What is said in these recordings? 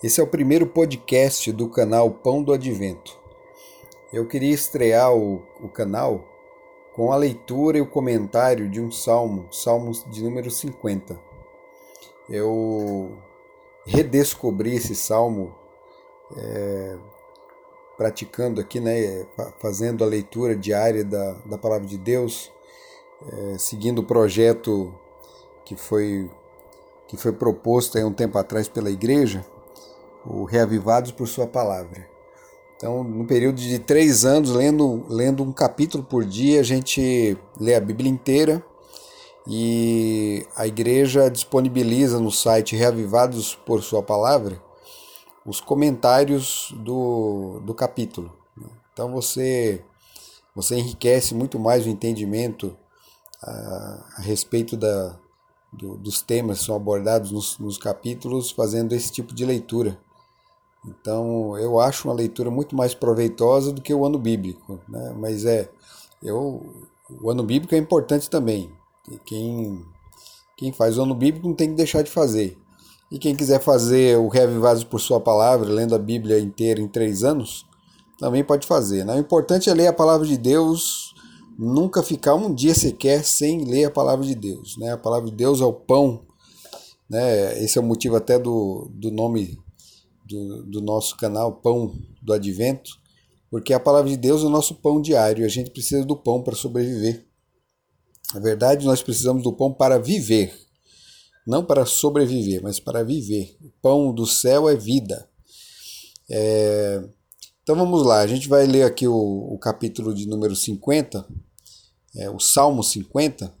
Esse é o primeiro podcast do canal Pão do Advento. Eu queria estrear o, o canal com a leitura e o comentário de um salmo, Salmos de número 50. Eu redescobri esse salmo é, praticando aqui, né, fazendo a leitura diária da, da palavra de Deus, é, seguindo o projeto que foi, que foi proposto há um tempo atrás pela igreja o Reavivados por Sua Palavra. Então, no período de três anos, lendo, lendo um capítulo por dia, a gente lê a Bíblia inteira e a igreja disponibiliza no site Reavivados por Sua Palavra os comentários do, do capítulo. Então, você, você enriquece muito mais o entendimento a, a respeito da, do, dos temas que são abordados nos, nos capítulos, fazendo esse tipo de leitura. Então eu acho uma leitura muito mais proveitosa do que o ano bíblico, né? Mas é, eu, o ano bíblico é importante também. Quem, quem faz o ano bíblico não tem que deixar de fazer. E quem quiser fazer o Reavivados por Sua Palavra, lendo a Bíblia inteira em três anos, também pode fazer. Né? O importante é ler a palavra de Deus, nunca ficar um dia sequer sem ler a palavra de Deus. Né? A palavra de Deus é o pão. Né? Esse é o motivo até do, do nome do, do nosso canal Pão do Advento, porque a palavra de Deus é o nosso pão diário, a gente precisa do pão para sobreviver. Na verdade, nós precisamos do pão para viver, não para sobreviver, mas para viver. O pão do céu é vida. É... Então vamos lá, a gente vai ler aqui o, o capítulo de número 50, é, o Salmo 50.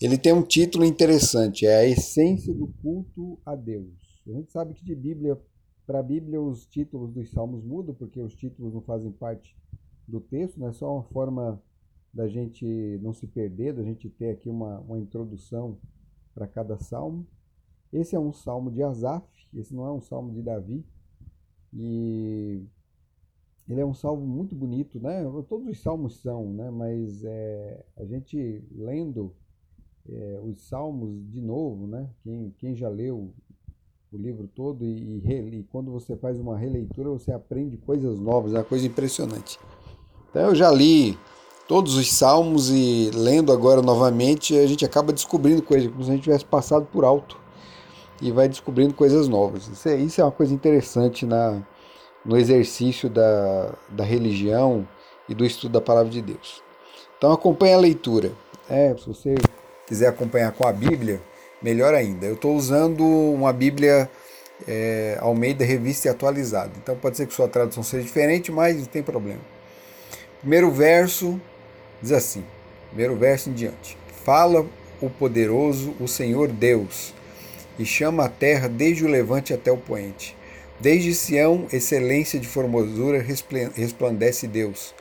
Ele tem um título interessante, é a essência do culto a Deus. A gente sabe que de Bíblia para a Bíblia, os títulos dos salmos mudam, porque os títulos não fazem parte do texto, né? é só uma forma da gente não se perder, da gente ter aqui uma, uma introdução para cada salmo. Esse é um salmo de Asaf, esse não é um salmo de Davi, e ele é um salmo muito bonito, né? Todos os salmos são, né? Mas é, a gente lendo é, os salmos de novo, né? Quem, quem já leu o livro todo e, e, e, quando você faz uma releitura você aprende coisas novas, é uma coisa impressionante. Então eu já li todos os salmos e lendo agora novamente a gente acaba descobrindo coisas como se a gente tivesse passado por alto e vai descobrindo coisas novas. Isso é, isso é uma coisa interessante na, no exercício da, da religião e do estudo da palavra de Deus. Então acompanhe a leitura. É, se você quiser acompanhar com a Bíblia, melhor ainda. Eu estou usando uma Bíblia é, Almeida Revista e Atualizada. Então pode ser que sua tradução seja diferente, mas não tem problema. Primeiro verso diz assim: primeiro verso em diante. Fala o poderoso, o Senhor Deus, e chama a terra desde o levante até o poente. Desde Sião, excelência de formosura, resplandece Deus.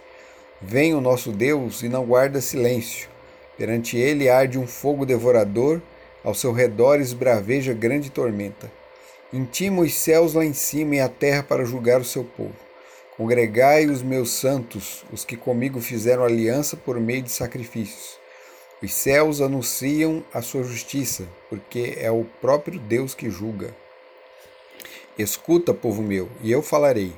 Vem o nosso Deus e não guarda silêncio. Perante ele arde um fogo devorador ao seu redor esbraveja grande tormenta. Intima os céus lá em cima e a terra para julgar o seu povo. Congregai os meus santos, os que comigo fizeram aliança por meio de sacrifícios. Os céus anunciam a sua justiça, porque é o próprio Deus que julga. Escuta, povo meu, e eu falarei.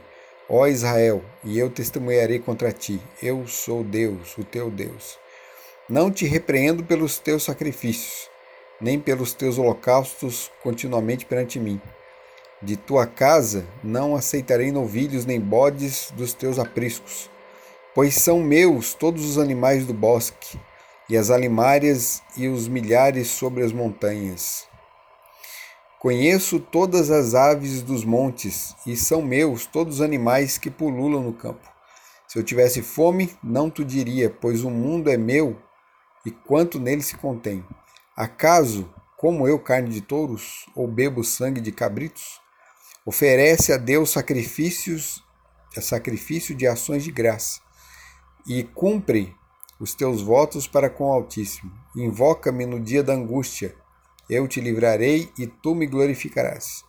Ó Israel, e eu testemunharei contra ti. Eu sou Deus, o teu Deus. Não te repreendo pelos teus sacrifícios, nem pelos teus holocaustos continuamente perante mim. De tua casa não aceitarei novilhos nem bodes dos teus apriscos, pois são meus todos os animais do bosque, e as alimárias e os milhares sobre as montanhas. Conheço todas as aves dos montes, e são meus todos os animais que pululam no campo. Se eu tivesse fome, não tu diria, pois o mundo é meu e quanto nele se contém. Acaso como eu carne de touros ou bebo sangue de cabritos? Oferece a Deus sacrifícios, sacrifício de ações de graça e cumpre os teus votos para com o Altíssimo. Invoca-me no dia da angústia, eu te livrarei e tu me glorificarás.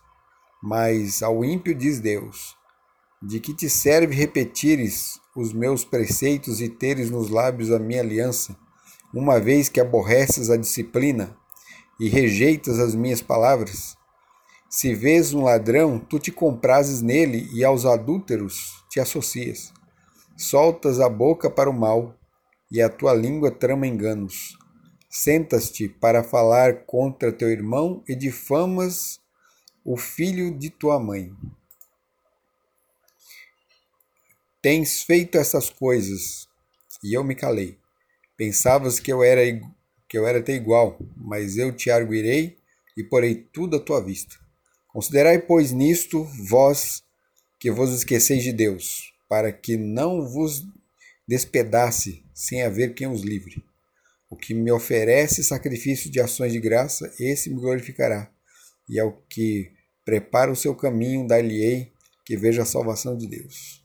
Mas ao ímpio diz Deus: De que te serve repetires os meus preceitos e teres nos lábios a minha aliança? Uma vez que aborreces a disciplina e rejeitas as minhas palavras? Se vês um ladrão, tu te comprases nele e aos adúlteros te associas. Soltas a boca para o mal e a tua língua trama enganos. Sentas-te para falar contra teu irmão e difamas o filho de tua mãe. Tens feito essas coisas e eu me calei. Pensavas que eu era que eu era até igual, mas eu te arguirei e porei tudo à tua vista. Considerai, pois, nisto vós que vos esqueceis de Deus, para que não vos despedace sem haver quem os livre. O que me oferece sacrifício de ações de graça, esse me glorificará. E ao que prepara o seu caminho, dar-lhe-ei que veja a salvação de Deus.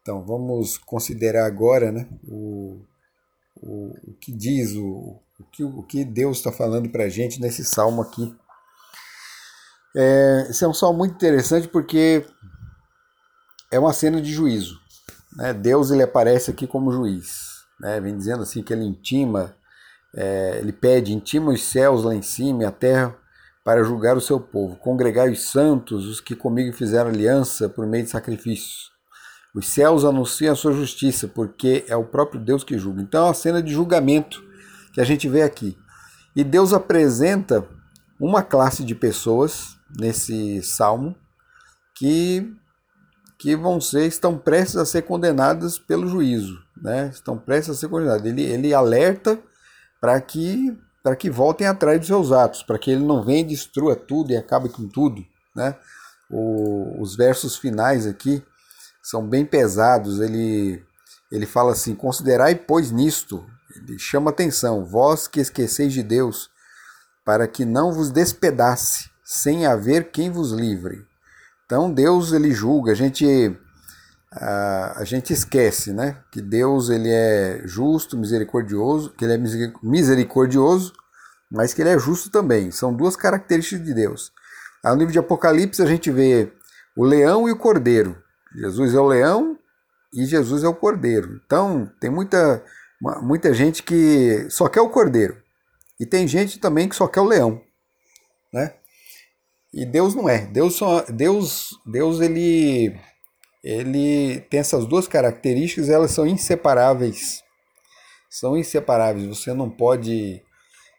Então, vamos considerar agora né, o, o, o que diz, o, o, que, o que Deus está falando para a gente nesse salmo aqui. É, esse é um salmo muito interessante porque é uma cena de juízo. Né? Deus ele aparece aqui como juiz. Né? Vem dizendo assim que ele intima, é, ele pede, intima os céus lá em cima e a terra para julgar o seu povo. Congregai os santos, os que comigo fizeram aliança por meio de sacrifícios. Os céus anunciam a sua justiça, porque é o próprio Deus que julga. Então é uma cena de julgamento que a gente vê aqui. E Deus apresenta uma classe de pessoas nesse salmo que que vão ser estão prestes a ser condenadas pelo juízo, né? Estão prestes a ser condenadas. Ele ele alerta para que para que voltem atrás dos seus atos, para que ele não venha e destrua tudo e acabe com tudo, né? O, os versos finais aqui são bem pesados. Ele ele fala assim: "Considerai pois nisto". Ele chama atenção: "Vós que esqueceis de Deus, para que não vos despedace sem haver quem vos livre. Então Deus ele julga, a gente a, a gente esquece, né, que Deus ele é justo, misericordioso, que ele é misericordioso, mas que ele é justo também. São duas características de Deus. No livro de Apocalipse a gente vê o leão e o cordeiro. Jesus é o leão e Jesus é o cordeiro. Então tem muita muita gente que só quer o cordeiro e tem gente também que só quer o leão, né? E Deus não é. Deus só, Deus, Deus ele ele tem essas duas características, elas são inseparáveis. São inseparáveis. Você não pode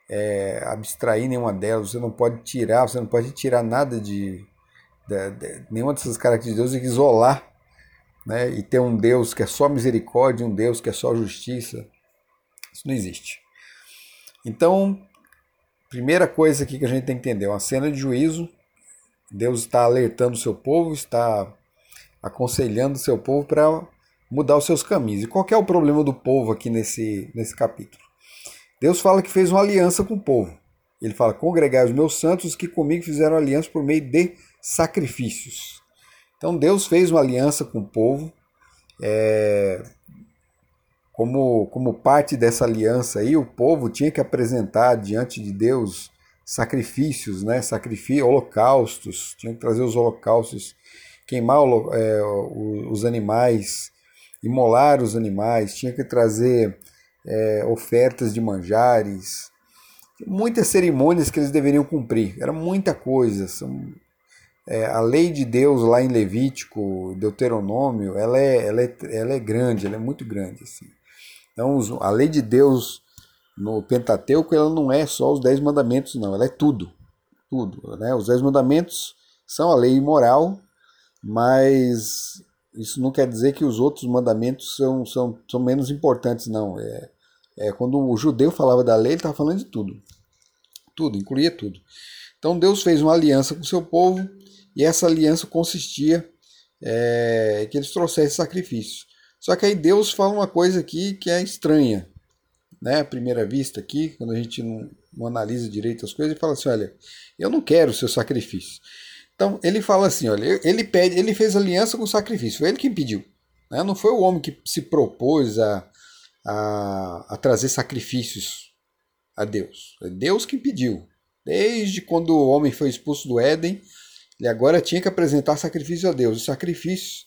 é, abstrair nenhuma delas, você não pode tirar, você não pode tirar nada de, de, de nenhuma dessas características de Deus isolar, né? E ter um Deus que é só misericórdia, um Deus que é só justiça. Isso não existe. Então, primeira coisa aqui que a gente tem que entender, uma cena de juízo Deus está alertando o seu povo, está aconselhando o seu povo para mudar os seus caminhos. E qual é o problema do povo aqui nesse, nesse capítulo? Deus fala que fez uma aliança com o povo. Ele fala: Congregai os meus santos que comigo fizeram aliança por meio de sacrifícios. Então Deus fez uma aliança com o povo. É, como, como parte dessa aliança aí, o povo tinha que apresentar diante de Deus sacrifícios, né? Sacrifício, holocaustos, tinha que trazer os holocaustos, queimar é, os animais, imolar os animais, tinha que trazer é, ofertas de manjares, muitas cerimônias que eles deveriam cumprir, era muita coisa. São, é, a lei de Deus lá em Levítico, Deuteronômio, ela é, ela é, ela é grande, ela é muito grande. Assim. Então, a lei de Deus no Pentateuco ela não é só os dez mandamentos, não, ela é tudo. Tudo. Né? Os dez mandamentos são a lei moral, mas isso não quer dizer que os outros mandamentos são, são, são menos importantes, não. É, é quando o judeu falava da lei, ele estava falando de tudo. Tudo, incluía tudo. Então Deus fez uma aliança com o seu povo e essa aliança consistia é, que eles trouxessem sacrifício. Só que aí Deus fala uma coisa aqui que é estranha né, à primeira vista aqui, quando a gente não, não analisa direito as coisas, e fala assim, olha, eu não quero o seu sacrifício. Então ele fala assim, olha, ele pede, ele fez aliança com o sacrifício, foi ele que pediu. Né? Não foi o homem que se propôs a, a, a trazer sacrifícios a Deus. É Deus que pediu. Desde quando o homem foi expulso do Éden, ele agora tinha que apresentar sacrifício a Deus. Os sacrifícios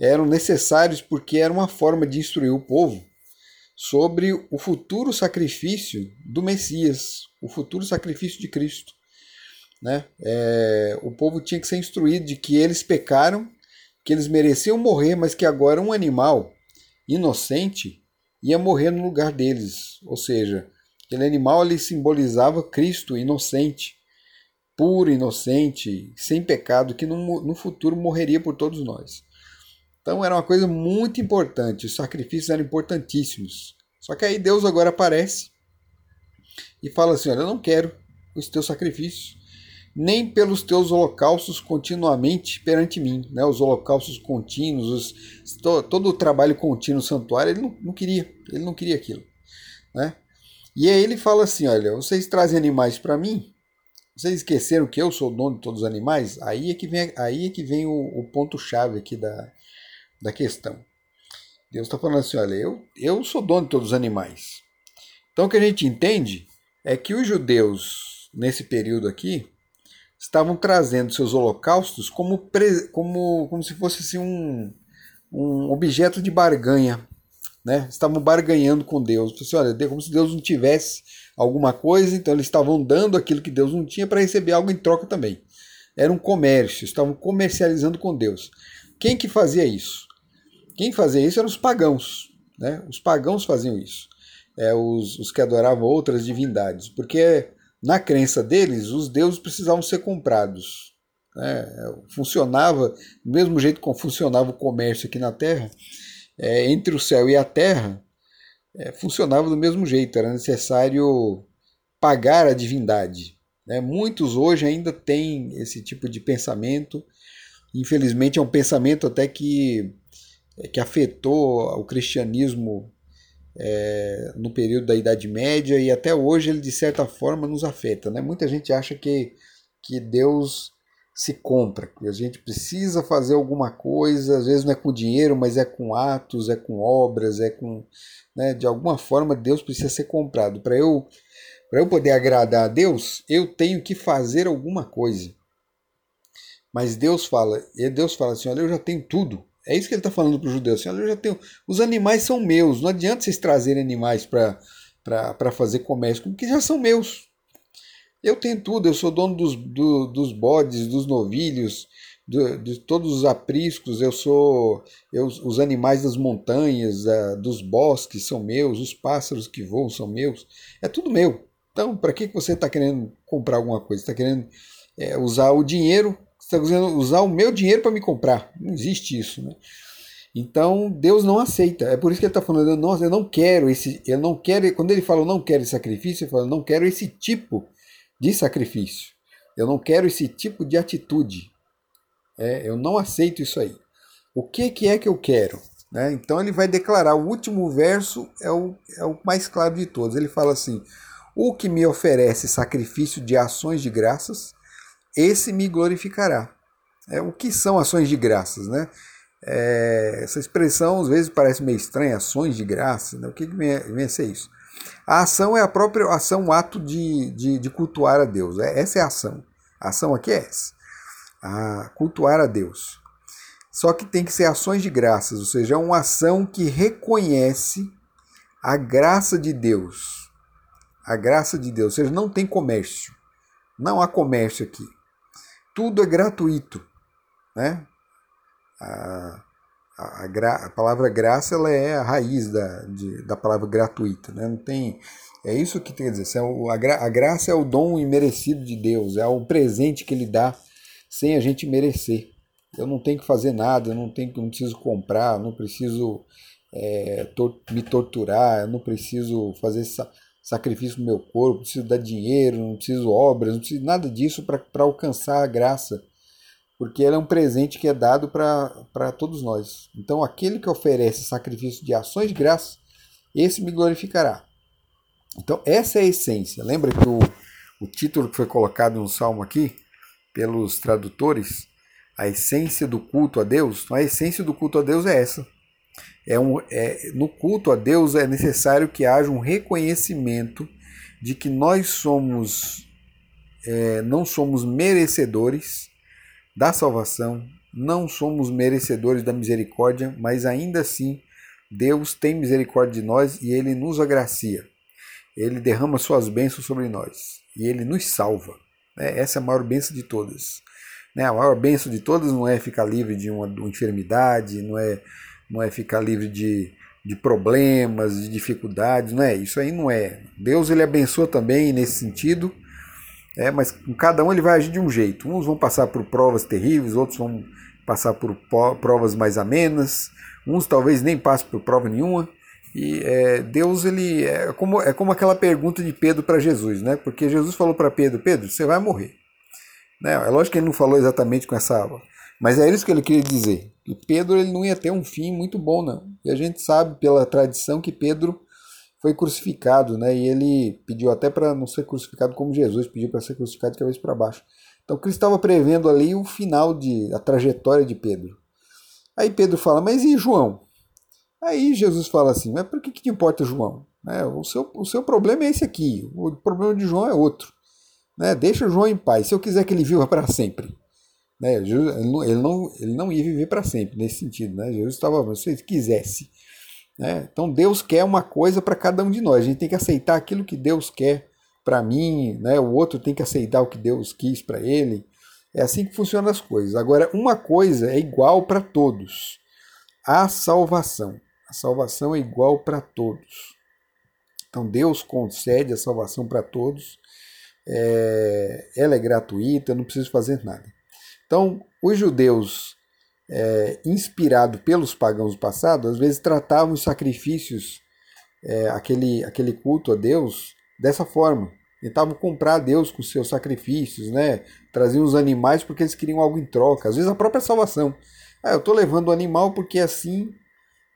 eram necessários porque era uma forma de instruir o povo sobre o futuro sacrifício do Messias, o futuro sacrifício de Cristo. Né? É, o povo tinha que ser instruído de que eles pecaram, que eles mereciam morrer, mas que agora um animal inocente ia morrer no lugar deles. Ou seja, aquele animal ali simbolizava Cristo inocente, puro, inocente, sem pecado, que no, no futuro morreria por todos nós. Então era uma coisa muito importante, os sacrifícios eram importantíssimos. Só que aí Deus agora aparece e fala assim: Olha, eu não quero os teus sacrifícios, nem pelos teus holocaustos continuamente perante mim. Né? Os holocaustos contínuos, os, todo o trabalho contínuo no santuário, ele não, não queria, ele não queria aquilo. Né? E aí ele fala assim: Olha, vocês trazem animais para mim, vocês esqueceram que eu sou o dono de todos os animais? Aí é que vem, aí é que vem o, o ponto-chave aqui da, da questão. Deus está falando assim: olha, eu, eu sou dono de todos os animais. Então o que a gente entende é que os judeus, nesse período aqui, estavam trazendo seus holocaustos como, como, como se fosse assim, um, um objeto de barganha. Né? Estavam barganhando com Deus. Assim, olha, como se Deus não tivesse alguma coisa, então eles estavam dando aquilo que Deus não tinha para receber algo em troca também. Era um comércio, estavam comercializando com Deus. Quem que fazia isso? Quem fazia isso eram os pagãos. Né? Os pagãos faziam isso. É, os, os que adoravam outras divindades. Porque na crença deles, os deuses precisavam ser comprados. Né? Funcionava, do mesmo jeito que funcionava o comércio aqui na Terra, é, entre o céu e a Terra, é, funcionava do mesmo jeito. Era necessário pagar a divindade. Né? Muitos hoje ainda têm esse tipo de pensamento. Infelizmente é um pensamento até que é, que afetou o cristianismo é, no período da Idade Média e até hoje ele de certa forma nos afeta. Né? Muita gente acha que, que Deus se compra, que a gente precisa fazer alguma coisa, às vezes não é com dinheiro, mas é com atos, é com obras, é com. Né, de alguma forma Deus precisa ser comprado. Para eu, eu poder agradar a Deus, eu tenho que fazer alguma coisa. Mas Deus fala, e Deus fala assim: olha, eu já tenho tudo. É isso que ele está falando para os judeus. Assim, eu já tenho, os animais são meus. Não adianta vocês trazerem animais para fazer comércio, porque já são meus. Eu tenho tudo. Eu sou dono dos, do, dos bodes, dos novilhos, do, de todos os apriscos. Eu sou eu, os animais das montanhas, dos bosques são meus. Os pássaros que voam são meus. É tudo meu. Então, para que você está querendo comprar alguma coisa? Está querendo é, usar o dinheiro está dizendo usar o meu dinheiro para me comprar. Não existe isso, né? Então Deus não aceita. É por isso que ele está falando, nossa, eu não quero esse, eu não quero. Quando ele fala, eu não quero esse sacrifício, ele fala, eu não quero esse tipo de sacrifício. Eu não quero esse tipo de atitude. É, eu não aceito isso aí. O que, que é que eu quero? Né? Então ele vai declarar. O último verso é o, é o mais claro de todos. Ele fala assim: O que me oferece sacrifício de ações de graças, esse me glorificará. É, o que são ações de graças, né? É, essa expressão às vezes parece meio estranha, ações de graça, né? o que, que vem a ser isso? A ação é a própria ação, o ato de, de, de, cultuar a Deus, é, essa é a ação. A ação aqui é essa, a cultuar a Deus. Só que tem que ser ações de graças, ou seja, é uma ação que reconhece a graça de Deus. A graça de Deus, ou seja, não tem comércio. Não há comércio aqui tudo é gratuito. Né? A, a, gra, a, palavra graça ela é a raiz da, de, da palavra gratuita. Né? Não tem, é isso que quer dizer. A, gra, a graça é o dom imerecido de Deus, é o presente que Ele dá sem a gente merecer. Eu não tenho que fazer nada, eu não, tenho, não preciso comprar, não preciso é, tor me torturar, eu não preciso fazer sacrifício no meu corpo, não preciso dar dinheiro, não preciso obras, não preciso nada disso para alcançar a graça, porque ela é um presente que é dado para todos nós. Então, aquele que oferece sacrifício de ações de graça, esse me glorificará. Então, essa é a essência. Lembra que o, o título que foi colocado no salmo aqui, pelos tradutores, a essência do culto a Deus? Então, a essência do culto a Deus é essa é um, é, no culto a Deus é necessário que haja um reconhecimento de que nós somos é, não somos merecedores da salvação, não somos merecedores da misericórdia, mas ainda assim Deus tem misericórdia de nós e Ele nos agracia. Ele derrama suas bênçãos sobre nós e Ele nos salva. Né? Essa é a maior bênção de todas. Né? A maior bênção de todas não é ficar livre de uma, de uma enfermidade, não é, não é ficar livre de, de problemas, de dificuldades, não é? Isso aí não é. Deus ele abençoa também nesse sentido, é, mas com cada um ele vai agir de um jeito. Uns vão passar por provas terríveis, outros vão passar por provas mais amenas, uns talvez nem passem por prova nenhuma. E é, Deus ele é como, é como aquela pergunta de Pedro para Jesus, né? Porque Jesus falou para Pedro: Pedro, você vai morrer. Né? É lógico que ele não falou exatamente com essa mas é isso que ele queria dizer. Que Pedro ele não ia ter um fim muito bom, não. E a gente sabe pela tradição que Pedro foi crucificado, né? E ele pediu até para não ser crucificado como Jesus, pediu para ser crucificado de cabeça para baixo. Então Cristo estava prevendo ali o final de a trajetória de Pedro. Aí Pedro fala: "Mas e João?" Aí Jesus fala assim: "Mas por que, que te importa João? É, o, seu, o seu problema é esse aqui. O problema de João é outro. Né? Deixa João em paz. Se eu quiser que ele viva para sempre, né? Ele, não, ele, não, ele não ia viver para sempre nesse sentido. Né? Jesus estava, se ele quisesse. Né? Então Deus quer uma coisa para cada um de nós. A gente tem que aceitar aquilo que Deus quer para mim, né? o outro tem que aceitar o que Deus quis para ele. É assim que funcionam as coisas. Agora, uma coisa é igual para todos: a salvação. A salvação é igual para todos. Então Deus concede a salvação para todos. É, ela é gratuita, não preciso fazer nada. Então, os judeus, é, inspirados pelos pagãos passados, às vezes tratavam os sacrifícios, é, aquele, aquele culto a Deus, dessa forma. Tentavam comprar a Deus com seus sacrifícios, né? traziam os animais porque eles queriam algo em troca, às vezes a própria salvação. Ah, eu estou levando o animal porque assim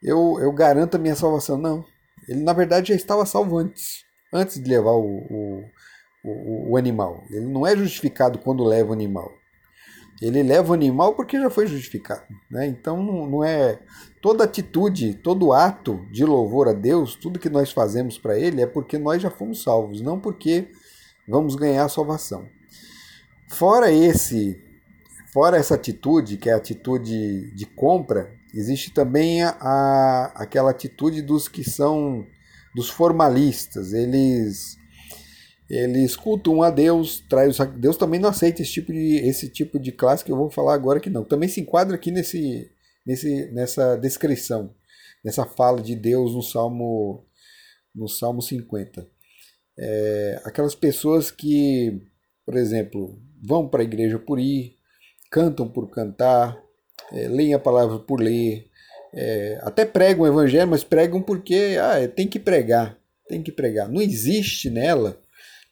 eu, eu garanto a minha salvação. Não, ele na verdade já estava salvo antes, antes de levar o, o, o, o animal. Ele não é justificado quando leva o animal. Ele leva o animal porque já foi justificado. Né? Então não é toda atitude, todo ato de louvor a Deus, tudo que nós fazemos para Ele é porque nós já fomos salvos, não porque vamos ganhar a salvação. Fora esse, fora essa atitude, que é a atitude de compra, existe também a, a aquela atitude dos que são dos formalistas. Eles eles cultuam a Deus, traz Deus também não aceita esse tipo de esse tipo de classe que eu vou falar agora que não. Também se enquadra aqui nesse, nesse nessa descrição, nessa fala de Deus no Salmo no Salmo 50. É, aquelas pessoas que, por exemplo, vão para a igreja por ir, cantam por cantar, é, leem a palavra por ler, é, até pregam o evangelho, mas pregam porque ah, tem que pregar, tem que pregar. Não existe nela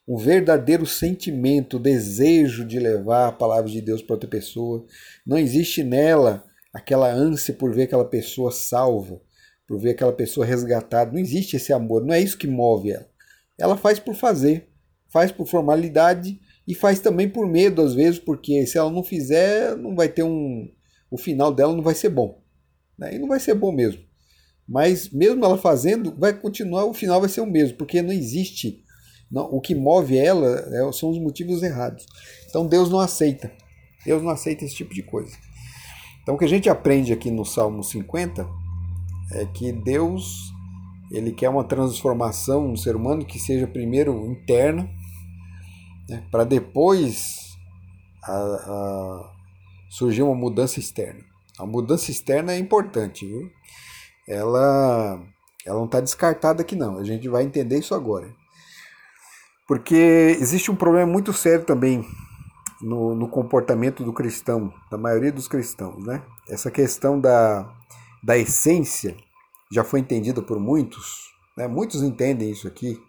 um verdadeiro sentimento, desejo de levar a palavra de Deus para outra pessoa. Não existe nela aquela ânsia por ver aquela pessoa salva, por ver aquela pessoa resgatada. Não existe esse amor, não é isso que move ela. Ela faz por fazer, faz por formalidade e faz também por medo às vezes, porque se ela não fizer, não vai ter um o final dela não vai ser bom. Né? E não vai ser bom mesmo. Mas mesmo ela fazendo, vai continuar, o final vai ser o mesmo, porque não existe não, o que move ela é, são os motivos errados. Então Deus não aceita. Deus não aceita esse tipo de coisa. Então o que a gente aprende aqui no Salmo 50 é que Deus ele quer uma transformação no ser humano que seja primeiro interna, né, para depois a, a surgir uma mudança externa. A mudança externa é importante, viu? Ela, ela não está descartada aqui não. A gente vai entender isso agora. Porque existe um problema muito sério também no, no, comportamento do cristão, da maioria dos cristãos. Né? Essa questão da, da essência já foi entendida por muitos, né? muitos entendem isso aqui,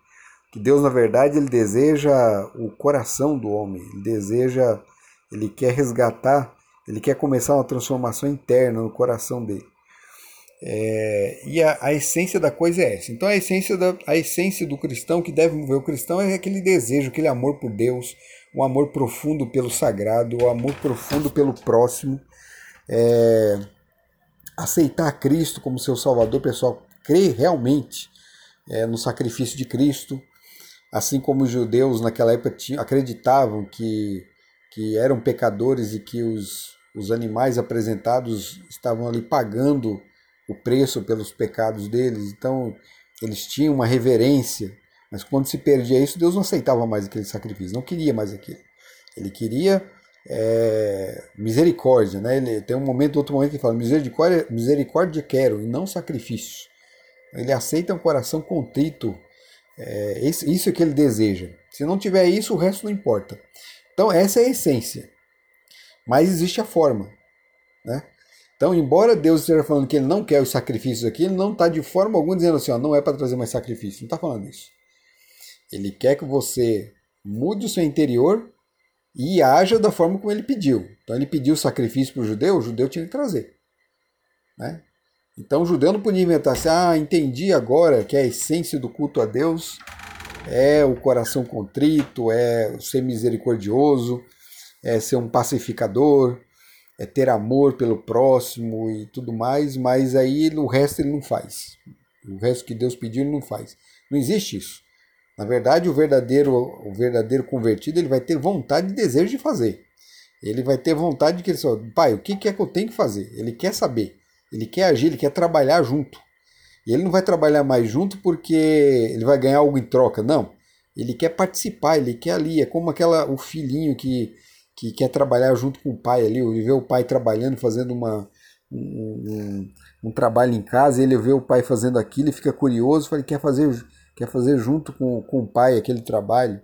que Deus, na verdade, ele deseja o coração do homem, ele deseja, ele quer resgatar, ele quer começar uma transformação interna no coração dele. É, e a, a, essência da coisa é essa. Então a essência, da, a essência do cristão que deve mover o cristão é aquele desejo, aquele amor por Deus, um amor profundo pelo sagrado, o um amor profundo pelo próximo. É, aceitar Cristo como seu Salvador, pessoal, crer realmente é, no sacrifício de Cristo, assim como os judeus naquela época tinham, acreditavam que, que eram pecadores e que os, os animais apresentados estavam ali pagando o preço pelos pecados deles, então eles tinham uma reverência, mas quando se perdia isso, Deus não aceitava mais aquele sacrifício, não queria mais aquilo. Ele queria é, misericórdia, né? Ele tem um momento, outro momento que fala misericórdia, misericórdia quero e não sacrifício. Ele aceita um coração contrito. É, isso é que ele deseja. Se não tiver isso, o resto não importa. Então essa é a essência. Mas existe a forma, né? Então, embora Deus esteja falando que ele não quer os sacrifícios aqui, ele não está de forma alguma dizendo assim, ó, não é para trazer mais sacrifício. Não está falando isso. Ele quer que você mude o seu interior e haja da forma como ele pediu. Então ele pediu sacrifício para o judeu, o judeu tinha que trazer. Né? Então o judeu não podia inventar assim, ah, entendi agora que a essência do culto a Deus é o coração contrito, é ser misericordioso, é ser um pacificador, é ter amor pelo próximo e tudo mais, mas aí o resto ele não faz. O resto que Deus pediu ele não faz. Não existe isso. Na verdade, o verdadeiro, o verdadeiro convertido ele vai ter vontade e desejo de fazer. Ele vai ter vontade de que ele só, pai, o que é que eu tenho que fazer? Ele quer saber, ele quer agir, ele quer trabalhar junto. E ele não vai trabalhar mais junto porque ele vai ganhar algo em troca, não. Ele quer participar, ele quer ali, é como aquela o filhinho que, que quer trabalhar junto com o pai ali, ele vê o pai trabalhando, fazendo uma, um, um, um trabalho em casa, ele vê o pai fazendo aquilo e fica curioso, ele quer fazer quer fazer junto com, com o pai aquele trabalho.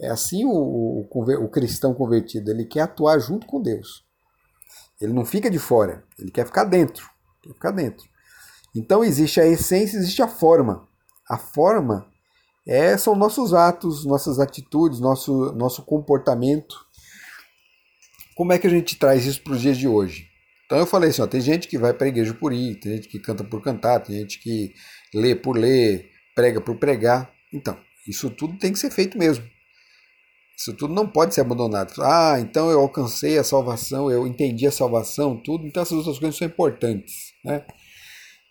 É assim o, o, o cristão convertido, ele quer atuar junto com Deus. Ele não fica de fora, ele quer ficar dentro. Quer ficar dentro. Então existe a essência, existe a forma. A forma é, são nossos atos, nossas atitudes, nosso, nosso comportamento. Como é que a gente traz isso para os dias de hoje? Então eu falei assim, ó, tem gente que vai para a igreja por ir, tem gente que canta por cantar, tem gente que lê por ler, prega por pregar. Então, isso tudo tem que ser feito mesmo. Isso tudo não pode ser abandonado. Ah, então eu alcancei a salvação, eu entendi a salvação, tudo. Então essas outras coisas são importantes, né?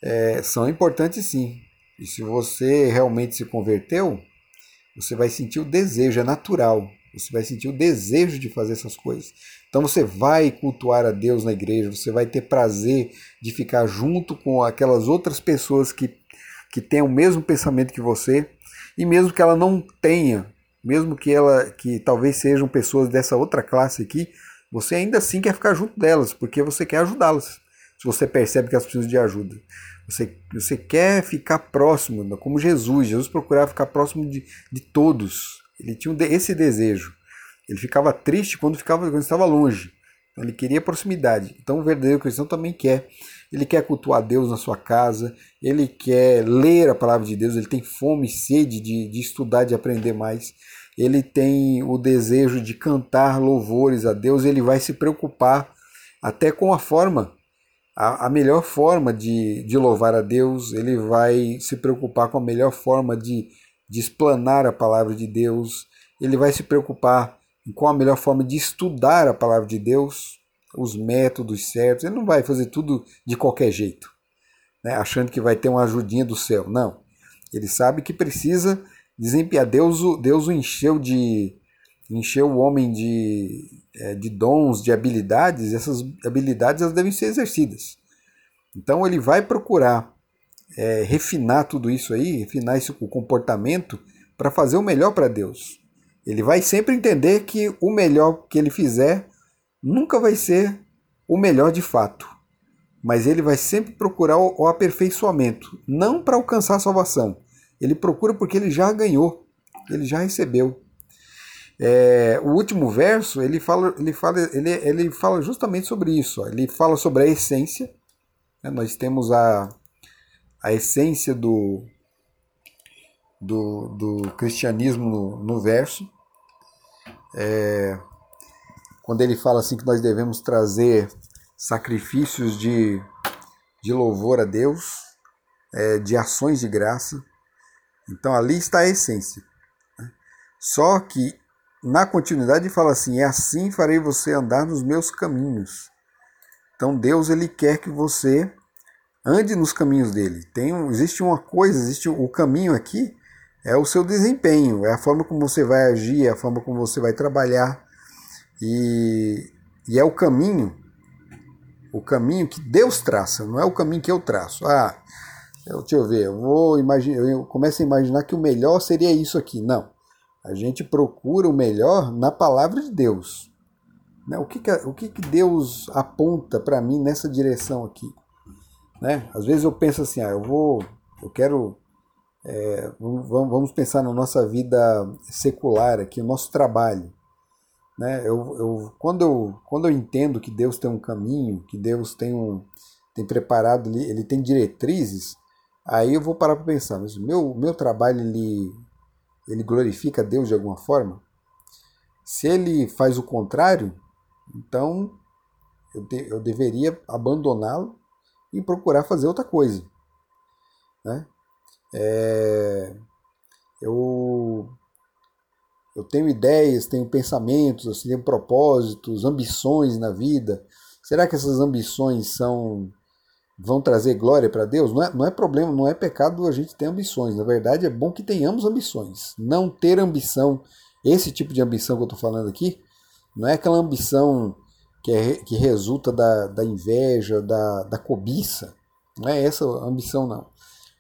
É, são importantes sim. E se você realmente se converteu, você vai sentir o desejo, é natural. Você vai sentir o desejo de fazer essas coisas. Então você vai cultuar a Deus na igreja, você vai ter prazer de ficar junto com aquelas outras pessoas que que tenha o mesmo pensamento que você, e mesmo que ela não tenha, mesmo que ela que talvez sejam pessoas dessa outra classe aqui, você ainda assim quer ficar junto delas, porque você quer ajudá-las. Se você percebe que elas precisam de ajuda. Você, você quer ficar próximo, como Jesus. Jesus procurava ficar próximo de, de todos. Ele tinha esse desejo. Ele ficava triste quando, ficava, quando estava longe. Então, ele queria proximidade. Então o verdadeiro cristão também quer ele quer cultuar Deus na sua casa, ele quer ler a palavra de Deus, ele tem fome e sede de, de estudar, de aprender mais, ele tem o desejo de cantar louvores a Deus, ele vai se preocupar até com a forma, a, melhor forma de, de louvar a Deus, ele vai se preocupar com a melhor forma de, de explanar a palavra de Deus, ele vai se preocupar com a melhor forma de estudar a palavra de Deus, os métodos certos. Ele não vai fazer tudo de qualquer jeito, né? achando que vai ter uma ajudinha do céu. Não. Ele sabe que precisa desempenhar. Deus, Deus o encheu de. encheu o homem de, é, de dons, de habilidades. Essas habilidades elas devem ser exercidas. Então ele vai procurar é, refinar tudo isso aí, refinar esse, o comportamento para fazer o melhor para Deus. Ele vai sempre entender que o melhor que ele fizer nunca vai ser o melhor de fato, mas ele vai sempre procurar o aperfeiçoamento, não para alcançar a salvação. Ele procura porque ele já ganhou, ele já recebeu. É, o último verso ele fala, ele fala, ele, ele fala justamente sobre isso. Ó. Ele fala sobre a essência. Né? Nós temos a, a essência do, do, do cristianismo no, no verso. É, quando ele fala assim que nós devemos trazer sacrifícios de, de louvor a Deus, é, de ações de graça. Então ali está a essência. Né? Só que na continuidade fala assim: é assim farei você andar nos meus caminhos. Então Deus ele quer que você ande nos caminhos dele. Tem um, existe uma coisa, existe o caminho aqui é o seu desempenho, é a forma como você vai agir, é a forma como você vai trabalhar, e, e é o caminho, o caminho que Deus traça, não é o caminho que eu traço. Ah, eu, deixa eu ver, eu vou imaginar, eu começo a imaginar que o melhor seria isso aqui. Não. A gente procura o melhor na palavra de Deus. Né? O, que, que, o que, que Deus aponta para mim nessa direção aqui? Né? Às vezes eu penso assim, ah, eu vou, eu quero, é, vamos pensar na nossa vida secular aqui, o nosso trabalho. Né? Eu, eu, quando, eu, quando eu entendo que Deus tem um caminho, que Deus tem, um, tem preparado, ele, ele tem diretrizes, aí eu vou parar para pensar, mas o meu, meu trabalho ele, ele glorifica Deus de alguma forma? Se ele faz o contrário, então eu, de, eu deveria abandoná-lo e procurar fazer outra coisa. Né? É, eu eu tenho ideias, tenho pensamentos, assim, tenho propósitos, ambições na vida. Será que essas ambições são vão trazer glória para Deus? Não é, não é problema, não é pecado a gente ter ambições. Na verdade, é bom que tenhamos ambições. Não ter ambição, esse tipo de ambição que eu estou falando aqui, não é aquela ambição que, é, que resulta da, da inveja, da, da cobiça. Não é essa a ambição, não.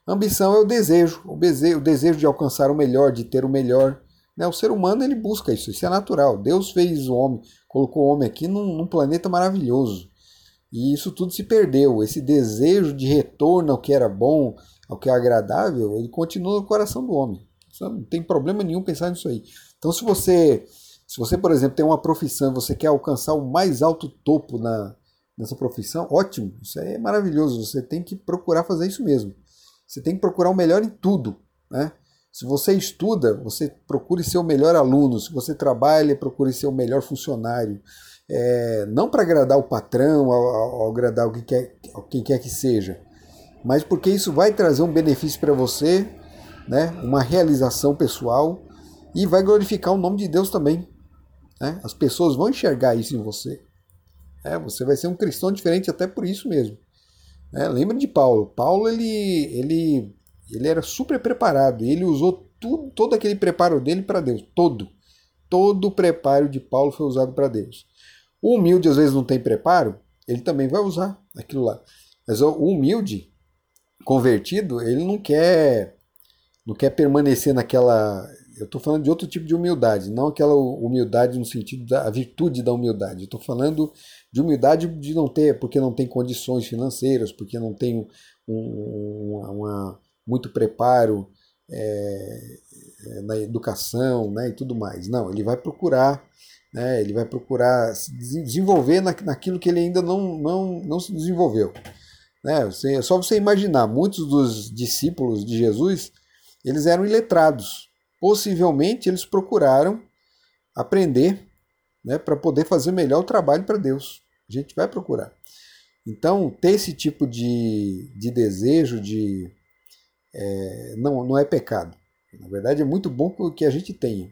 A ambição é o desejo, o desejo, o desejo de alcançar o melhor, de ter o melhor né? O ser humano ele busca isso, isso é natural. Deus fez o homem, colocou o homem aqui num, num planeta maravilhoso. E isso tudo se perdeu. Esse desejo de retorno ao que era bom, ao que é agradável, ele continua no coração do homem. Não tem problema nenhum pensar nisso aí. Então, se você, se você, por exemplo, tem uma profissão, você quer alcançar o mais alto topo na, nessa profissão, ótimo, isso é maravilhoso. Você tem que procurar fazer isso mesmo. Você tem que procurar o melhor em tudo, né? Se você estuda, você procure ser o melhor aluno. Se você trabalha, procure ser o melhor funcionário. É, não para agradar o patrão, ou, agradar quem quer, quem quer que seja, mas porque isso vai trazer um benefício para você, né? uma realização pessoal e vai glorificar o nome de Deus também. Né? As pessoas vão enxergar isso em você. É, você vai ser um cristão diferente até por isso mesmo. É, lembra de Paulo. Paulo ele, ele ele era super preparado ele usou tudo, todo aquele preparo dele para Deus. Todo. Todo o preparo de Paulo foi usado para Deus. O humilde às vezes não tem preparo, ele também vai usar aquilo lá. Mas o humilde, convertido, ele não quer não quer permanecer naquela. Eu estou falando de outro tipo de humildade, não aquela humildade no sentido da virtude da humildade. Estou falando de humildade de não ter, porque não tem condições financeiras, porque não tem um, uma, muito preparo é, é, na educação né, e tudo mais. Não, ele vai procurar, né, ele vai procurar se desenvolver na, naquilo que ele ainda não, não, não se desenvolveu. Né? Você, é só você imaginar, muitos dos discípulos de Jesus, eles eram iletrados. Possivelmente eles procuraram aprender né, para poder fazer melhor o trabalho para Deus. A gente vai procurar. Então, ter esse tipo de, de desejo, de, é, não, não é pecado. Na verdade, é muito bom que a gente tenha.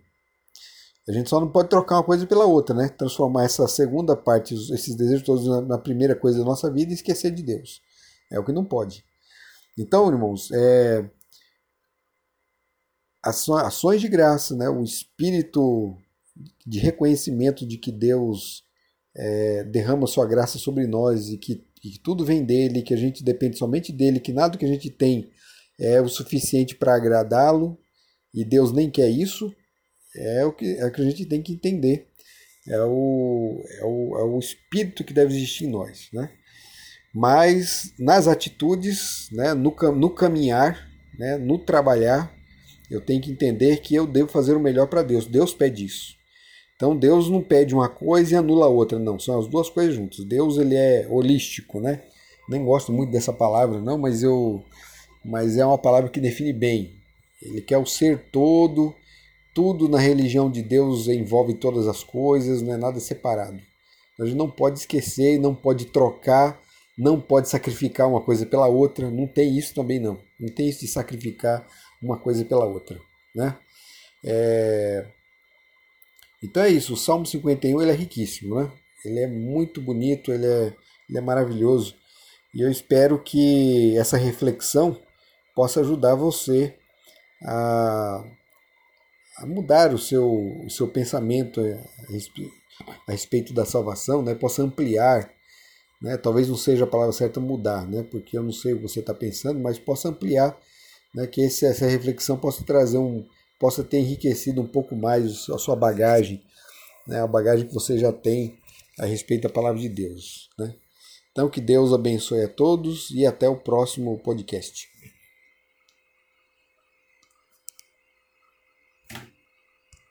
A gente só não pode trocar uma coisa pela outra, né? Transformar essa segunda parte, esses desejos todos na, na primeira coisa da nossa vida e esquecer de Deus. É o que não pode. Então, irmãos, é, ações de graça, né? o espírito de reconhecimento de que Deus é, derrama sua graça sobre nós e que, que, tudo vem dele, que a gente depende somente dele, que nada que a gente tem é o suficiente para agradá-lo e Deus nem quer isso, é o, que, é o que a gente tem que entender. É o, é, o, é o espírito que deve existir em nós. Né? Mas nas atitudes, né, no, no caminhar, né, no trabalhar, eu tenho que entender que eu devo fazer o melhor para Deus. Deus pede isso. Então Deus não pede uma coisa e anula a outra, não. São as duas coisas juntas. Deus ele é holístico, né? Nem gosto muito dessa palavra, não, mas eu mas é uma palavra que define bem. Ele quer o ser todo, tudo na religião de Deus envolve todas as coisas, não é nada separado. A gente não pode esquecer, não pode trocar, não pode sacrificar uma coisa pela outra, não tem isso também não. Não tem isso de sacrificar uma coisa pela outra, né? É... Então é isso, o Salmo 51 ele é riquíssimo, né? Ele é muito bonito, ele é, ele é maravilhoso. E eu espero que essa reflexão possa ajudar você a, a mudar o seu, o seu pensamento a respeito da salvação, né? possa ampliar. Né? Talvez não seja a palavra certa mudar, né? porque eu não sei o que você está pensando, mas possa ampliar, né? que esse, essa reflexão possa trazer um, possa ter enriquecido um pouco mais a sua bagagem, né, a bagagem que você já tem a respeito da palavra de Deus. Né? Então, que Deus abençoe a todos e até o próximo podcast.